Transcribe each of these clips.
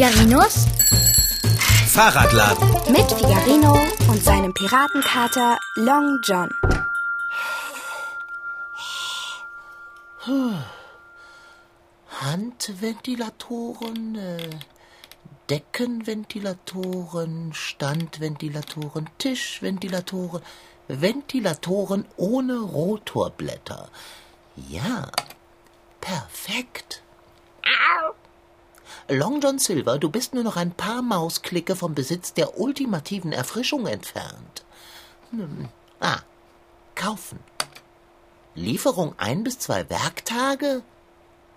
Figarinos Fahrradladen. mit Figarino und seinem Piratenkater Long John. Handventilatoren, äh, Deckenventilatoren, Standventilatoren, Tischventilatoren, Ventilatoren ohne Rotorblätter. Ja, perfekt. Long John Silver, du bist nur noch ein paar Mausklicke vom Besitz der ultimativen Erfrischung entfernt. Hm. Ah, kaufen. Lieferung ein bis zwei Werktage?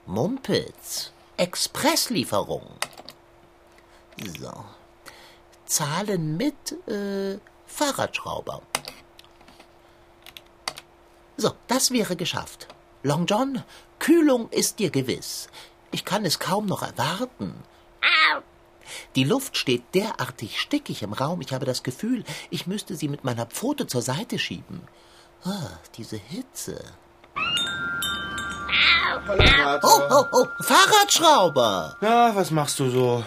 Mumpitz. Expresslieferung. So. Zahlen mit äh, Fahrradschrauber. So, das wäre geschafft. Long John, Kühlung ist dir gewiss. Ich kann es kaum noch erwarten. Die Luft steht derartig stickig im Raum, ich habe das Gefühl, ich müsste sie mit meiner Pfote zur Seite schieben. Ah, diese Hitze. Oh, oh, oh, Fahrradschrauber! Na, was machst du so?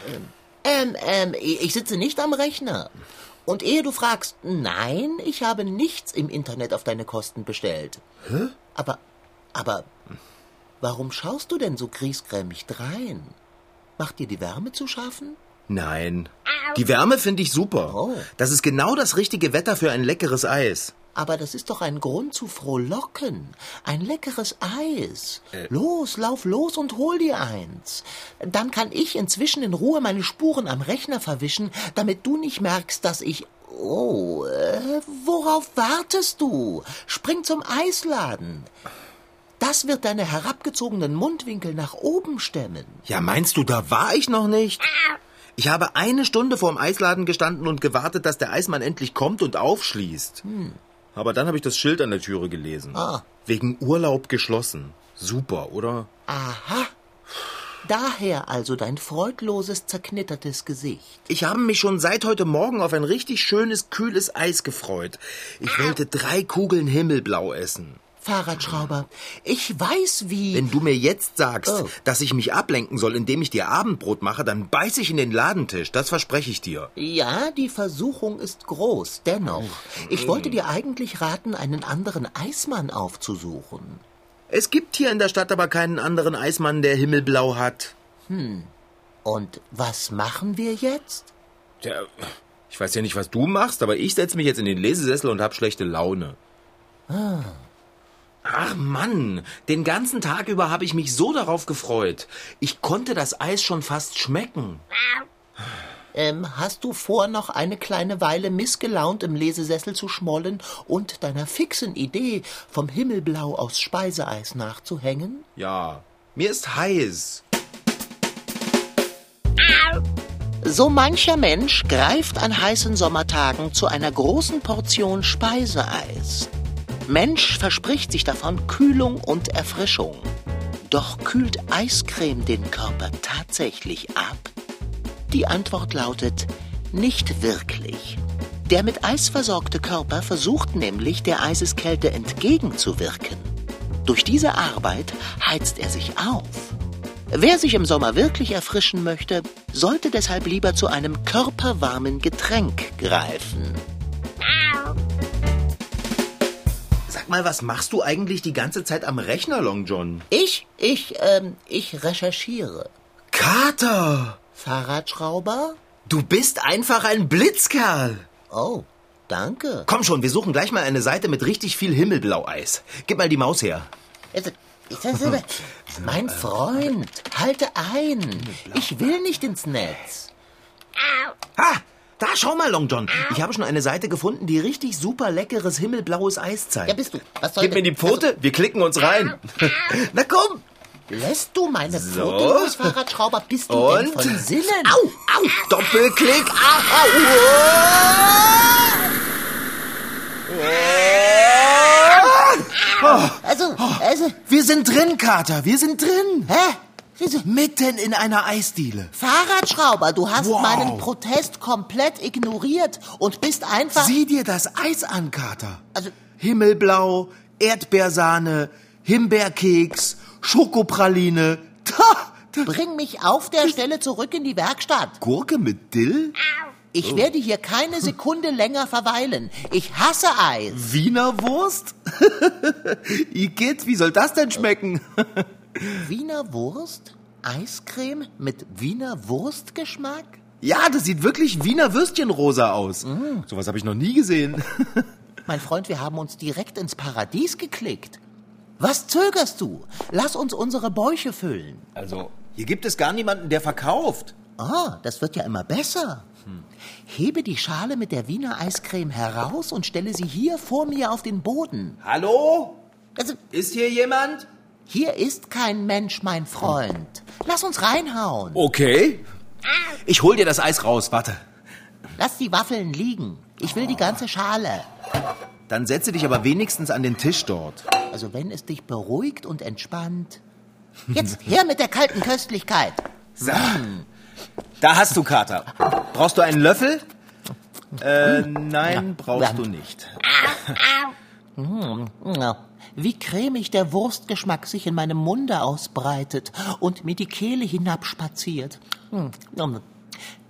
Ähm, ähm, ich sitze nicht am Rechner. Und ehe du fragst, nein, ich habe nichts im Internet auf deine Kosten bestellt. Hä? Aber, aber, warum schaust du denn so griesgrämig drein? Macht dir die Wärme zu schaffen? Nein. Die Wärme finde ich super. Oh. Das ist genau das richtige Wetter für ein leckeres Eis. Aber das ist doch ein Grund zu frohlocken. Ein leckeres Eis. Los, lauf los und hol dir eins. Dann kann ich inzwischen in Ruhe meine Spuren am Rechner verwischen, damit du nicht merkst, dass ich. Oh, äh, worauf wartest du? Spring zum Eisladen. Das wird deine herabgezogenen Mundwinkel nach oben stemmen. Ja, meinst du, da war ich noch nicht? Ich habe eine Stunde vorm Eisladen gestanden und gewartet, dass der Eismann endlich kommt und aufschließt. Aber dann habe ich das Schild an der Türe gelesen. Ah. Wegen Urlaub geschlossen. Super, oder? Aha. Daher also dein freudloses, zerknittertes Gesicht. Ich habe mich schon seit heute Morgen auf ein richtig schönes, kühles Eis gefreut. Ich wollte drei Kugeln Himmelblau essen. Fahrradschrauber, ich weiß wie. Wenn du mir jetzt sagst, Oh. dass ich mich ablenken soll, indem ich dir Abendbrot mache, dann beiß ich in den Ladentisch. Das verspreche ich dir. Ja, die Versuchung ist groß. Dennoch, ich wollte dir eigentlich raten, einen anderen Eismann aufzusuchen. Es gibt hier in der Stadt aber keinen anderen Eismann, der Himmelblau hat. Und was machen wir jetzt? Tja, ich weiß ja nicht, was du machst, aber ich setze mich jetzt in den Lesesessel und hab schlechte Laune. Ach Mann, den ganzen Tag über habe ich mich so darauf gefreut. Ich konnte das Eis schon fast schmecken. Ähm, hast du vor, noch eine kleine Weile missgelaunt im Lesesessel zu schmollen und deiner fixen Idee vom Himmelblau aus Speiseeis nachzuhängen? Ja, mir ist heiß. So mancher Mensch greift an heißen Sommertagen zu einer großen Portion Speiseeis. Mensch verspricht sich davon Kühlung und Erfrischung. Doch kühlt Eiscreme den Körper tatsächlich ab? Die Antwort lautet nicht wirklich. Der mit Eis versorgte Körper versucht nämlich, der Eiseskälte entgegenzuwirken. Durch diese Arbeit heizt er sich auf. Wer sich im Sommer wirklich erfrischen möchte, sollte deshalb lieber zu einem körperwarmen Getränk greifen. Sag mal, was machst du eigentlich die ganze Zeit am Rechner, Long John? Ich, ich, ähm, ich recherchiere. Kater! Fahrradschrauber? Du bist einfach ein Blitzkerl! Oh, danke. Komm schon, wir suchen gleich mal eine Seite mit richtig viel Himmelblau-Eis. Gib mal die Maus her. Ist- ist das so- Mein Freund, halte ein. Ich will nicht ins Netz. Ha! Da, schau mal, Long John. Ich habe schon eine Seite gefunden, die richtig super leckeres himmelblaues Eis zeigt. Ja, bist du. Was soll Gib mir die Pfote, wir klicken uns rein. Na komm! Also, lässt du meine So. Pfote los, Fahrradschrauber? Bist du denn Und? von Sinnen? Au, au, Doppelklick, au, au. Also, also, Wir sind drin, Kater, wir sind drin. hä? Mitten in einer Eisdiele. Fahrradschrauber, du hast Wow. meinen Protest komplett ignoriert und bist einfach... Sieh dir das Eis an, Kater. Also- Himmelblau, Erdbeersahne, Himbeerkeks, Schokopraline. Ha, Bring mich auf der Stelle zurück in die Werkstatt. Gurke mit Dill? Ich werde hier keine Sekunde länger verweilen. Ich hasse Eis. Wiener Wurst? Igitt, wie soll das denn schmecken? Wiener Wurst? Eiscreme mit Wiener Wurstgeschmack? Ja, das sieht wirklich Wiener Würstchenrosa aus. Mm. Sowas habe ich noch nie gesehen. mein Freund, wir haben uns direkt ins Paradies geklickt. Was zögerst du? Lass uns unsere Bäuche füllen. Also, hier gibt es gar niemanden, der verkauft. Ah, das wird ja immer besser. Hm. Hebe die Schale mit der Wiener Eiscreme heraus und stelle sie hier vor mir auf den Boden. Hallo? Also, ist hier jemand? Hier ist kein Mensch, mein Freund. Lass uns reinhauen. Okay. Ich hol dir das Eis raus, warte. Lass die Waffeln liegen. Ich will die ganze Schale. Dann setze dich aber wenigstens an den Tisch dort. Also wenn es dich beruhigt und entspannt. Jetzt her mit der kalten Köstlichkeit. So. Da hast du, Kater. Brauchst du einen Löffel? Äh, nein, brauchst du nicht. Wie cremig der Wurstgeschmack sich in meinem Munde ausbreitet und mir die Kehle hinabspaziert.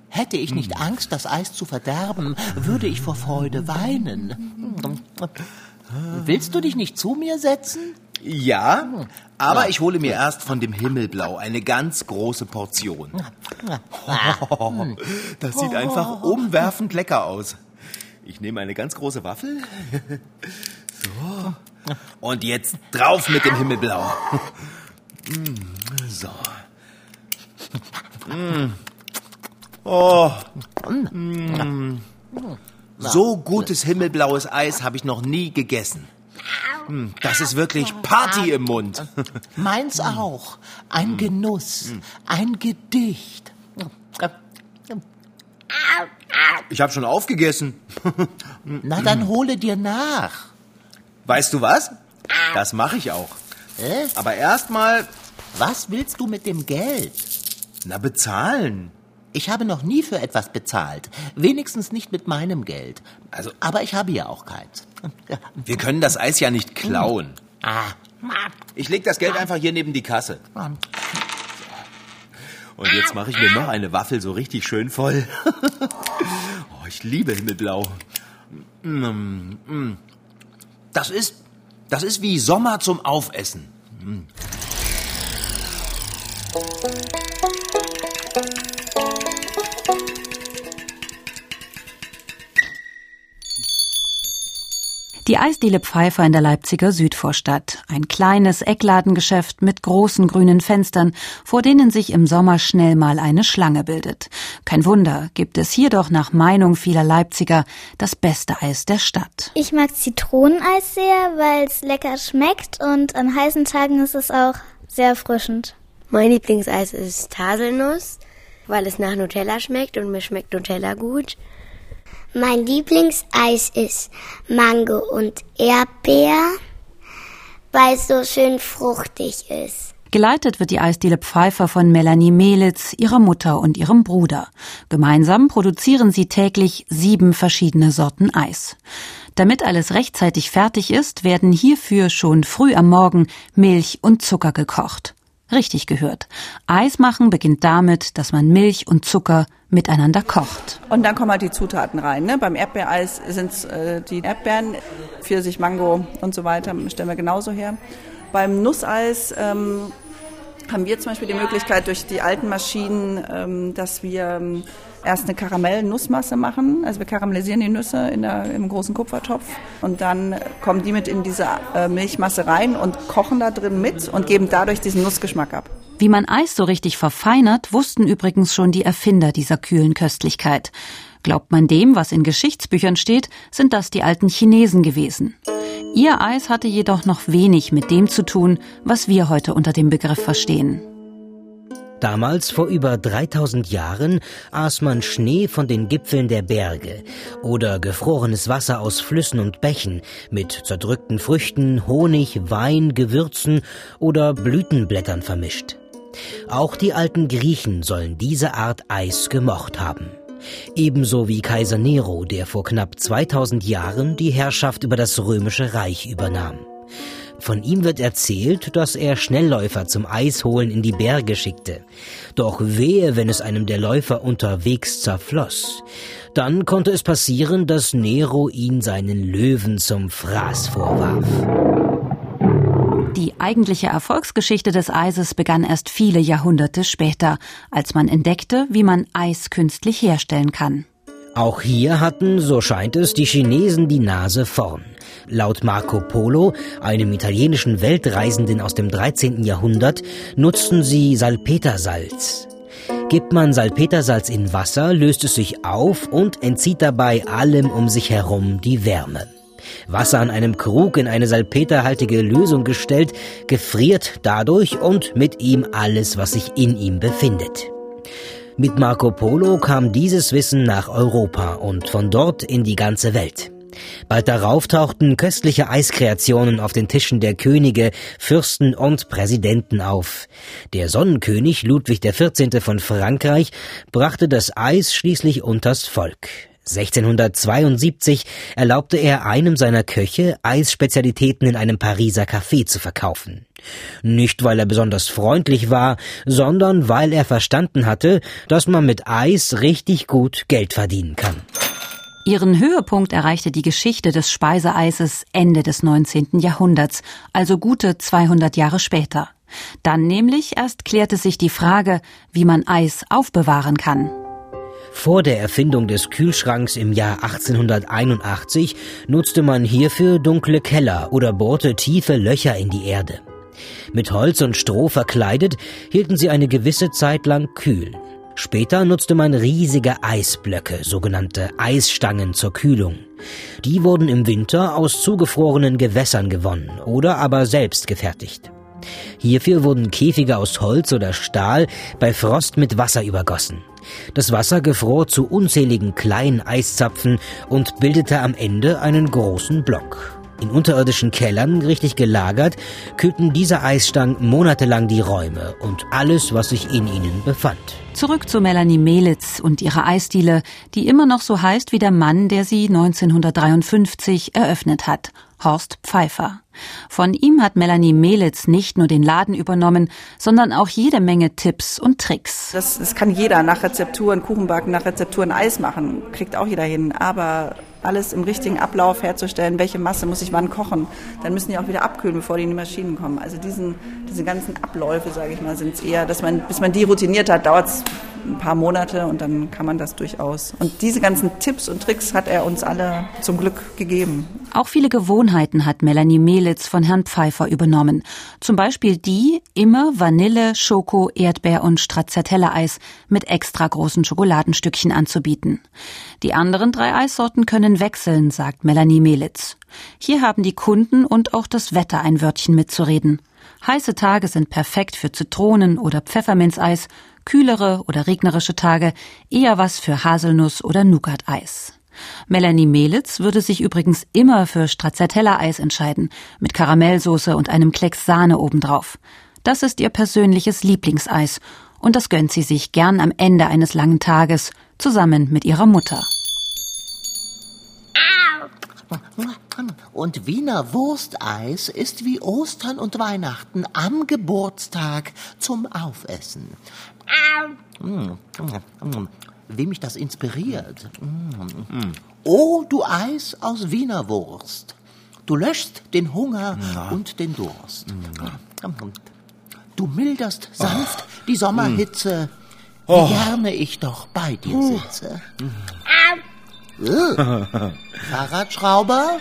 Hätte ich nicht Angst, das Eis zu verderben, würde ich vor Freude weinen. Willst du dich nicht zu mir setzen? Ja, aber ja. ich hole mir erst von dem Himmelblau eine ganz große Portion. Oh, das sieht einfach umwerfend lecker aus. Ich nehme eine ganz große Waffel. Und jetzt drauf mit dem Himmelblau. So. Oh. So gutes himmelblaues Eis habe ich noch nie gegessen. Das ist wirklich Party im Mund. Meins auch. Ein. Genuss. Ein Gedicht. Ich habe schon aufgegessen. Na, dann hole dir nach. Weißt du was? Das mache ich auch. Äh? Aber erstmal. Was willst du mit dem Geld? Na, bezahlen. Ich habe noch nie für etwas bezahlt. Wenigstens nicht mit meinem Geld. Also, aber ich habe ja auch keins. Wir können das Eis ja nicht klauen. Ah. Ich leg das Geld einfach hier neben die Kasse. Und jetzt mache ich mir noch eine Waffel so richtig schön voll. oh, ich liebe Himmelblau. Das ist, das ist wie Sommer zum Aufessen. Die Eisdiele Pfeiffer in der Leipziger Südvorstadt. Ein kleines Eckladengeschäft mit großen grünen Fenstern, vor denen sich im Sommer schnell mal eine Schlange bildet. Kein Wunder, gibt es hier doch nach Meinung vieler Leipziger das beste Eis der Stadt. Ich mag Zitroneneis sehr, weil es lecker schmeckt und an heißen Tagen ist es auch sehr erfrischend. Mein Lieblingseis ist Haselnuss, weil es nach Nutella schmeckt und mir schmeckt Nutella gut. Mein Lieblingseis ist Mango und Erdbeer, weil es so schön fruchtig ist. Geleitet wird die Eisdiele Pfeiffer von Melanie Melitz, ihrer Mutter und ihrem Bruder. Gemeinsam produzieren sie täglich sieben verschiedene Sorten Eis. Damit alles rechtzeitig fertig ist, werden hierfür schon früh am Morgen Milch und Zucker gekocht. Richtig gehört. Eis machen beginnt damit, dass man Milch und Zucker miteinander kocht. Und dann kommen halt die Zutaten rein. Ne? Beim Erdbeereis sind es äh, die Erdbeeren, Pfirsich, Mango und so weiter, stellen wir genauso her. Beim Nusseis ähm, haben wir zum Beispiel die Möglichkeit durch die alten Maschinen, ähm, dass wir ähm, erst eine Karamell-Nussmasse machen. Also wir karamellisieren die Nüsse in der, im großen Kupfertopf und dann kommen die mit in diese äh, Milchmasse rein und kochen da drin mit und geben dadurch diesen Nussgeschmack ab. Wie man Eis so richtig verfeinert, wussten übrigens schon die Erfinder dieser kühlen Köstlichkeit. Glaubt man dem, was in Geschichtsbüchern steht, sind das die alten Chinesen gewesen. Ihr Eis hatte jedoch noch wenig mit dem zu tun, was wir heute unter dem Begriff verstehen. Damals, vor über 3000 Jahren, aß man Schnee von den Gipfeln der Berge oder gefrorenes Wasser aus Flüssen und Bächen mit zerdrückten Früchten, Honig, Wein, Gewürzen oder Blütenblättern vermischt. Auch die alten Griechen sollen diese Art Eis gemocht haben. Ebenso wie Kaiser Nero, der vor knapp 2000 Jahren die Herrschaft über das römische Reich übernahm. Von ihm wird erzählt, dass er Schnellläufer zum Eisholen in die Berge schickte. Doch wehe, wenn es einem der Läufer unterwegs zerfloss. Dann konnte es passieren, dass Nero ihn seinen Löwen zum Fraß vorwarf. Die eigentliche Erfolgsgeschichte des Eises begann erst viele Jahrhunderte später, als man entdeckte, wie man Eis künstlich herstellen kann. Auch hier hatten, so scheint es, die Chinesen die Nase vorn. Laut Marco Polo, einem italienischen Weltreisenden aus dem 13. Jahrhundert, nutzten sie Salpetersalz. Gibt man Salpetersalz in Wasser, löst es sich auf und entzieht dabei allem um sich herum die Wärme. Wasser an einem Krug in eine salpeterhaltige Lösung gestellt, gefriert dadurch und mit ihm alles, was sich in ihm befindet. Mit Marco Polo kam dieses Wissen nach Europa und von dort in die ganze Welt. Bald darauf tauchten köstliche Eiskreationen auf den Tischen der Könige, Fürsten und Präsidenten auf. Der Sonnenkönig Ludwig XIV. von Frankreich brachte das Eis schließlich unters Volk. 1672 erlaubte er einem seiner Köche, Eisspezialitäten in einem Pariser Café zu verkaufen. Nicht, weil er besonders freundlich war, sondern weil er verstanden hatte, dass man mit Eis richtig gut Geld verdienen kann. Ihren Höhepunkt erreichte die Geschichte des Speiseeises Ende des 19. Jahrhunderts, also gute 200 Jahre später. Dann nämlich erst klärte sich die Frage, wie man Eis aufbewahren kann. Vor der Erfindung des Kühlschranks im Jahr 1881 nutzte man hierfür dunkle Keller oder bohrte tiefe Löcher in die Erde. Mit Holz und Stroh verkleidet, hielten sie eine gewisse Zeit lang kühl. Später nutzte man riesige Eisblöcke, sogenannte Eisstangen zur Kühlung. Die wurden im Winter aus zugefrorenen Gewässern gewonnen oder aber selbst gefertigt. Hierfür wurden Käfige aus Holz oder Stahl bei Frost mit Wasser übergossen. Das Wasser gefror zu unzähligen kleinen Eiszapfen und bildete am Ende einen großen Block. In unterirdischen Kellern, richtig gelagert, kühlten diese Eisstangen monatelang die Räume und alles, was sich in ihnen befand. Zurück zu Melanie Melitz und ihrer Eisdiele, die immer noch so heißt wie der Mann, der sie 1953 eröffnet hat, Horst Pfeiffer. Von ihm hat Melanie Melitz nicht nur den Laden übernommen, sondern auch jede Menge Tipps und Tricks. Das, das kann jeder nach Rezepturen Kuchen backen, nach Rezepturen Eis machen, kriegt auch jeder hin. Aber alles im richtigen Ablauf herzustellen, welche Masse muss ich wann kochen, dann müssen die auch wieder abkühlen, bevor die in die Maschinen kommen. Also diesen, diese ganzen Abläufe, sage ich mal, sind es eher, dass man, bis man die routiniert hat, dauert es ein paar Monate und dann kann man das durchaus. Und diese ganzen Tipps und Tricks hat er uns alle zum Glück gegeben. Auch viele Gewohnheiten hat Melanie Melitz von Herrn Pfeiffer übernommen. Zum Beispiel die, immer Vanille, Schoko, Erdbeer und Stracciatella-Eis mit extra großen Schokoladenstückchen anzubieten. Die anderen drei Eissorten können wechseln, sagt Melanie Melitz. Hier haben die Kunden und auch das Wetter ein Wörtchen mitzureden. Heiße Tage sind perfekt für Zitronen- oder Pfefferminzeis, kühlere oder regnerische Tage eher was für Haselnuss- oder Nougat-Eis. Melanie Melitz würde sich übrigens immer für Stracciatella-Eis entscheiden, mit Karamellsoße und einem Klecks Sahne obendrauf. Das ist ihr persönliches Lieblingseis und das gönnt sie sich gern am Ende eines langen Tages zusammen mit ihrer Mutter. Und Wiener Wursteis ist wie Ostern und Weihnachten am Geburtstag zum Aufessen. Wie mich das inspiriert. Oh, du Eis aus Wiener Wurst. Du löschst den Hunger und den Durst. Du milderst sanft die Sommerhitze, wie gerne ich doch bei dir sitze. Äh, Fahrradschrauber?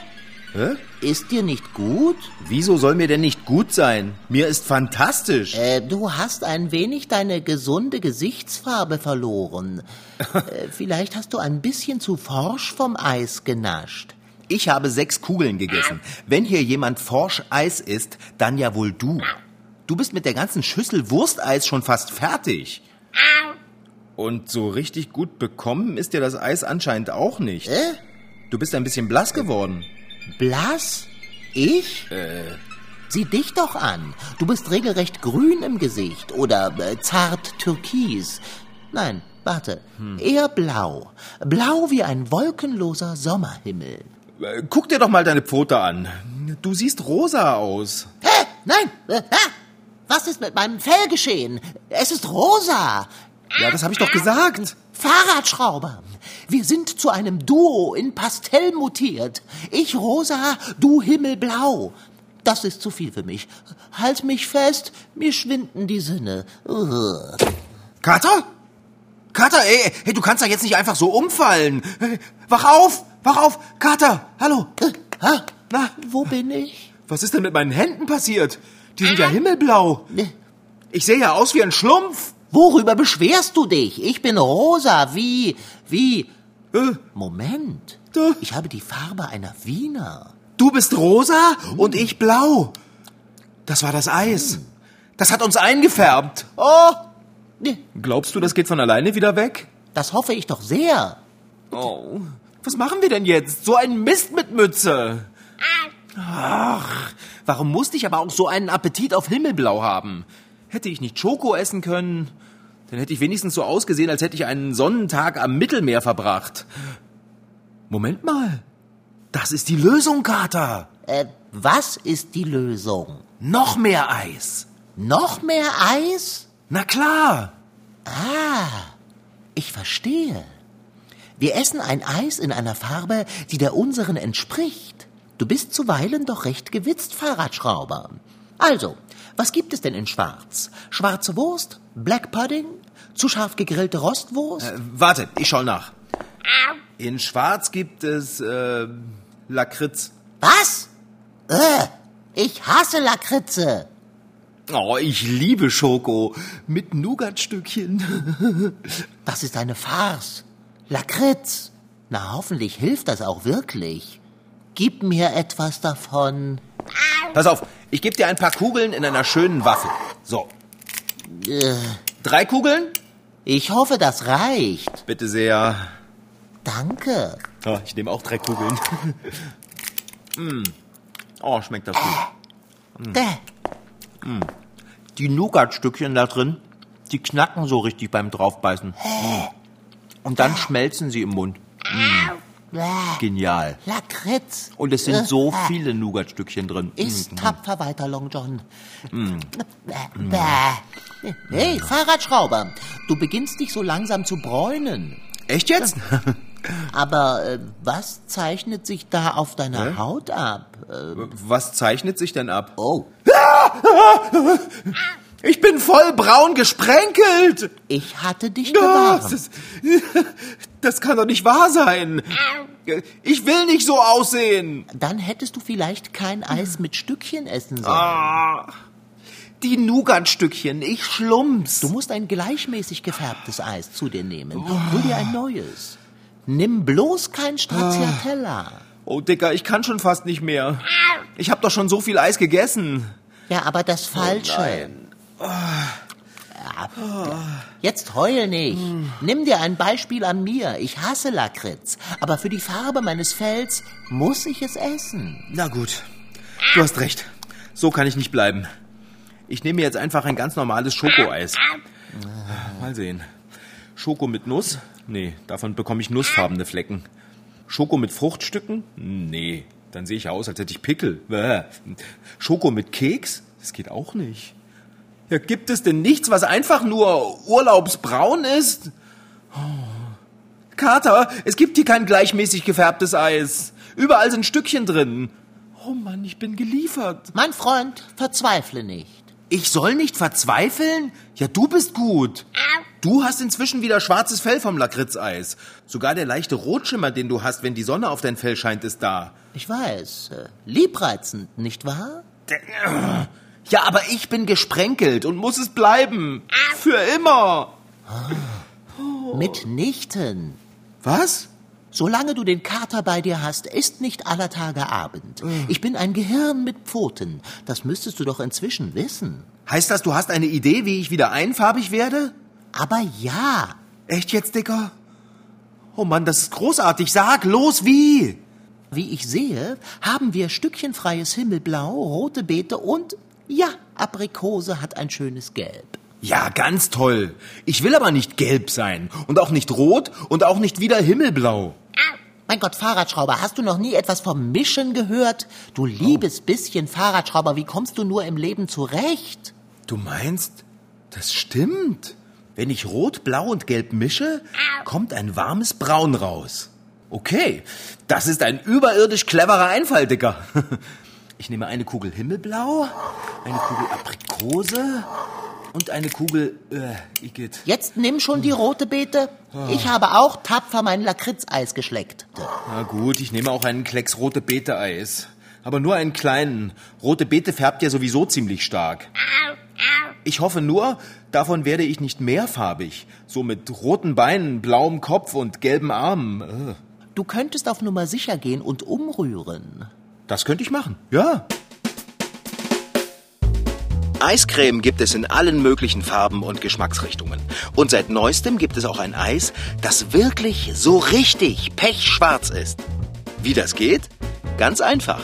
Hä? Ist dir nicht gut? Wieso soll mir denn nicht gut sein? Mir ist fantastisch. Äh, du hast ein wenig deine gesunde Gesichtsfarbe verloren. äh, vielleicht hast du ein bisschen zu forsch vom Eis genascht. Ich habe sechs Kugeln gegessen. Wenn hier jemand forsch Eis isst, dann ja wohl du. Du bist mit der ganzen Schüssel Wursteis schon fast fertig. Und so richtig gut bekommen ist dir das Eis anscheinend auch nicht. Äh? Du bist ein bisschen blass geworden. Blass? Ich? Äh. Sieh dich doch an. Du bist regelrecht grün im Gesicht oder äh, zart türkis. Nein, warte. Eher blau. Blau wie ein wolkenloser Sommerhimmel. Äh, Guck dir doch mal deine Pfote an. Du siehst rosa aus. nein. Äh, was ist mit meinem Fell geschehen? Es ist rosa. Ja, das habe ich doch gesagt. Fahrradschrauber. Wir sind zu einem Duo in Pastell mutiert. Ich rosa, du himmelblau. Das ist zu viel für mich. Halt mich fest, mir schwinden die Sinne. Ugh. Kater? Kater, ey, hey, du kannst da jetzt nicht einfach so umfallen. Wach auf, wach auf. Kater, hallo. Äh, Na? Wo bin ich? Was ist denn mit meinen Händen passiert? Die sind ja himmelblau. Ich sehe ja aus wie ein Schlumpf. Worüber beschwerst du dich? Ich bin rosa, wie, wie... Äh, Moment. Äh. Ich habe die Farbe einer Wiener. Du bist rosa und ich blau. Das war das Eis. Das hat uns eingefärbt. Oh, Glaubst du, das geht von alleine wieder weg? das hoffe ich doch sehr. Oh, was machen wir denn jetzt? So ein Mist mit Mütze. Ach, warum musste ich aber auch so einen Appetit auf Himmelblau haben? Hätte ich nicht Schoko essen können, dann hätte ich wenigstens so ausgesehen, als hätte ich einen Sonnentag am Mittelmeer verbracht. Moment mal. Das ist die Lösung, Kater. Äh, was ist die Lösung? Noch mehr Eis. Noch mehr Eis? Na klar. Ah, ich verstehe. Wir essen ein Eis in einer Farbe, die der unseren entspricht. Du bist zuweilen doch recht gewitzt, Fahrradschrauber. Also, was gibt es denn in Schwarz? Schwarze Wurst? Black Pudding? Zu scharf gegrillte Rostwurst? Äh, warte, ich schau nach. In Schwarz gibt es äh, Lakritz. Was? Äh, ich hasse Lakritze. Oh, ich liebe Schoko mit Nougatstückchen. Das ist eine Farce. Lakritz. Na, hoffentlich hilft das auch wirklich. Gib mir etwas davon. Pass auf, ich gebe dir ein paar Kugeln in einer schönen Waffel. So, drei Kugeln? Ich hoffe, das reicht. Bitte sehr. Danke. Oh, ich nehme auch drei Kugeln. mm. Oh, schmeckt das gut. Däh. Die Nougatstückchen da drin, die knacken so richtig beim draufbeißen. Und dann schmelzen sie im Mund. Genial. Lakritz. Und es sind so Äh, viele Nougatstückchen drin. Iss Mm. tapfer weiter, Long John. Bäh, bäh. Hey, Fahrradschrauber, du beginnst dich so langsam zu bräunen. Echt jetzt? Aber äh, was zeichnet sich da auf deiner Hä? Haut ab? Äh, Was zeichnet sich denn ab? oh, Ich bin voll braun gesprenkelt. ich hatte dich gewarnt. das, kann doch nicht wahr sein. Ich will nicht so aussehen. Dann hättest du vielleicht kein Eis mit Stückchen essen sollen. Ah, die Nougatstückchen, ich schlumps. Du musst ein gleichmäßig gefärbtes Eis zu dir nehmen. Hol dir ein neues. Nimm bloß kein Stracciatella. Oh, Dicker, ich kann schon fast nicht mehr. Ich hab doch schon so viel Eis gegessen. Ja, aber das Falsche. nein. Jetzt heul nicht. Nimm dir ein Beispiel an mir. Ich hasse Lakritz. Aber für die Farbe meines Fells muss ich es essen. Na gut, du hast recht. So kann ich nicht bleiben. Ich nehme jetzt einfach ein ganz normales Schokoeis. Mal sehen. Schoko mit Nuss? Nee, davon bekomme ich nussfarbene Flecken. Schoko mit Fruchtstücken? Nee, dann sehe ich aus, als hätte ich Pickel. Schoko mit Keks? Das geht auch nicht. Ja, gibt es denn nichts, was einfach nur urlaubsbraun ist? Oh. Kater, es gibt hier kein gleichmäßig gefärbtes Eis. Überall sind Stückchen drin. Oh Mann, ich bin geliefert. Mein Freund, verzweifle nicht. Ich soll nicht verzweifeln? Ja, du bist gut. Du hast inzwischen wieder schwarzes Fell vom Lakritzeis. Sogar der leichte Rotschimmer, den du hast, wenn die Sonne auf dein Fell scheint, ist da. Ich weiß, äh, liebreizend, nicht wahr? Ja, aber ich bin gesprenkelt und muss es bleiben. Für immer. Mitnichten. Was? Solange du den Kater bei dir hast, ist nicht aller Tage Abend. Ich bin ein Gehirn mit Pfoten. Das müsstest du doch inzwischen wissen. Heißt das, du hast eine Idee, wie ich wieder einfarbig werde? Aber ja, Echt jetzt, Dicker? Oh Mann, das ist großartig. Sag, los, wie? wie ich sehe, haben wir stückchenfreies Himmelblau, rote Beete und, ja, Aprikose hat ein schönes Gelb. Ja, ganz toll. Ich will aber nicht gelb sein und auch nicht rot und auch nicht wieder himmelblau. Mein Gott, Fahrradschrauber, hast du noch nie etwas vom Mischen gehört? Du liebes bisschen Fahrradschrauber, wie kommst du nur im Leben zurecht? Du meinst, das stimmt? Wenn ich rot, blau und gelb mische, kommt ein warmes Braun raus. Okay, das ist ein überirdisch cleverer Einfall, Dicker. Ich nehme eine Kugel Himmelblau, eine Kugel Aprikose und eine Kugel äh, Igitt. Jetzt nimm schon die rote Beete. Ich habe auch tapfer mein Lakritzeis geschleckt. Na gut, ich nehme auch einen Klecks rote Beete Eis. Aber nur einen kleinen. Rote Beete färbt ja sowieso ziemlich stark. Ich hoffe nur, davon werde ich nicht mehrfarbig. So mit roten Beinen, blauem Kopf und gelben Armen. Äh. Du könntest auf Nummer sicher gehen und umrühren. Das könnte ich machen, ja. Eiscreme gibt es in allen möglichen Farben und Geschmacksrichtungen. Und seit neuestem gibt es auch ein Eis, das wirklich so richtig pechschwarz ist. Wie das geht? Ganz einfach.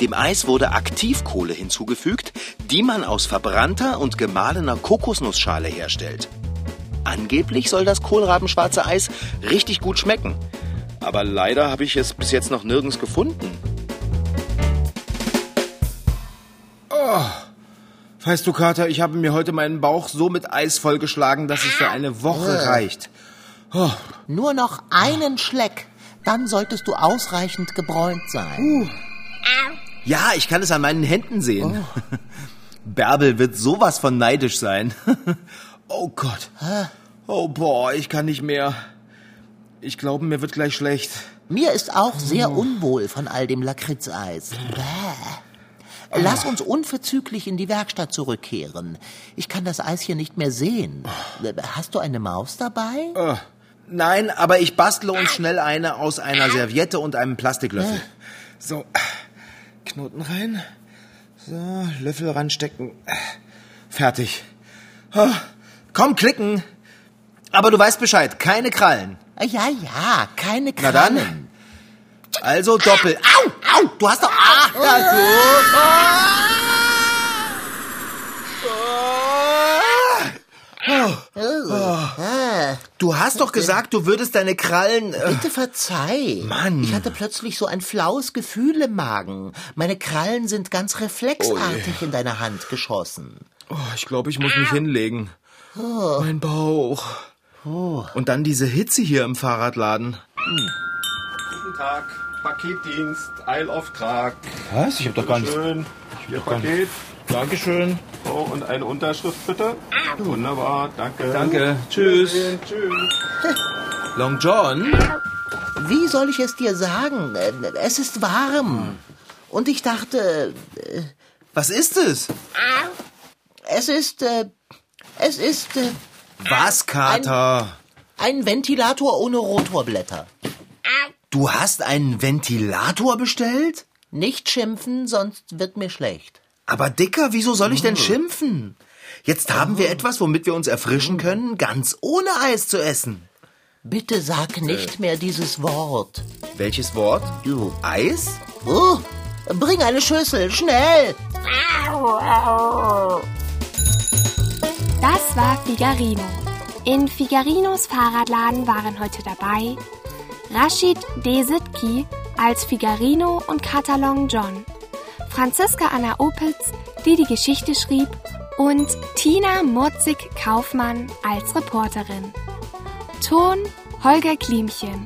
Dem Eis wurde Aktivkohle hinzugefügt, die man aus verbrannter und gemahlener Kokosnussschale herstellt. Angeblich soll das kohlrabenschwarze Eis richtig gut schmecken. Aber leider habe ich es bis jetzt noch nirgends gefunden. Weißt du, Kater, ich habe mir heute meinen Bauch so mit Eis vollgeschlagen, dass es für eine Woche reicht. Oh. Nur noch einen Schleck, dann solltest du ausreichend gebräunt sein. Ja, ich kann es an meinen Händen sehen. Bärbel wird sowas von neidisch sein. oh Gott. Oh boah, ich kann nicht mehr. Ich glaube, mir wird gleich schlecht. Mir ist auch sehr unwohl von all dem Lakritzeis. Bäh. Lass uns unverzüglich in die Werkstatt zurückkehren. Ich kann das Eis hier nicht mehr sehen. Hast du eine Maus dabei? Äh, nein, aber ich bastle uns schnell eine aus einer Serviette und einem Plastiklöffel. So, Knoten rein. So, Löffel ranstecken. Fertig. Komm, klicken. Aber du weißt Bescheid, keine Krallen. Ja, ja, keine Na Krallen. dann. Also doppel. Au, au, du hast doch... Ah, Ah, Du hast doch gesagt, du würdest deine Krallen... Äh, Bitte verzeih. Mann. Ich hatte plötzlich so ein flaues Gefühl im Magen. Meine Krallen sind ganz reflexartig in deine Hand geschossen. oh, ich glaube, ich muss mich hinlegen. Mein Bauch. Und dann diese Hitze hier im Fahrradladen. Guten Tag, Paketdienst, Eilauftrag. Was? Ich habe doch gar nicht... Schön. Ihr Paket. Dankeschön. So, und eine Unterschrift bitte. Wunderbar, danke. Danke. Tschüss. Tschüss. Long John? Wie soll ich es dir sagen? Es ist warm. Und ich dachte, äh, Was ist es? es ist, äh, es ist äh, Was, Kater? ein Ventilator ohne Rotorblätter. Du hast einen Ventilator bestellt? Nicht schimpfen, sonst wird mir schlecht. Aber Dicker, wieso soll ich denn schimpfen? Jetzt haben wir etwas, womit wir uns erfrischen können, ganz ohne Eis zu essen. Bitte sag nicht mehr dieses Wort. Welches Wort? Du. Eis? Oh, bring eine Schüssel, schnell! Das war Figarino. In Figarinos Fahrradladen waren heute dabei Rashid Desitki als Figarino und Katalon John, Franziska Anna Opitz, die die Geschichte schrieb, und Tina Murzig-Kaufmann als Reporterin. Ton Holger Klimchen.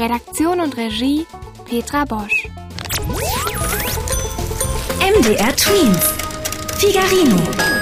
Redaktion und Regie Petra Bosch. MDR Twins. Figarino.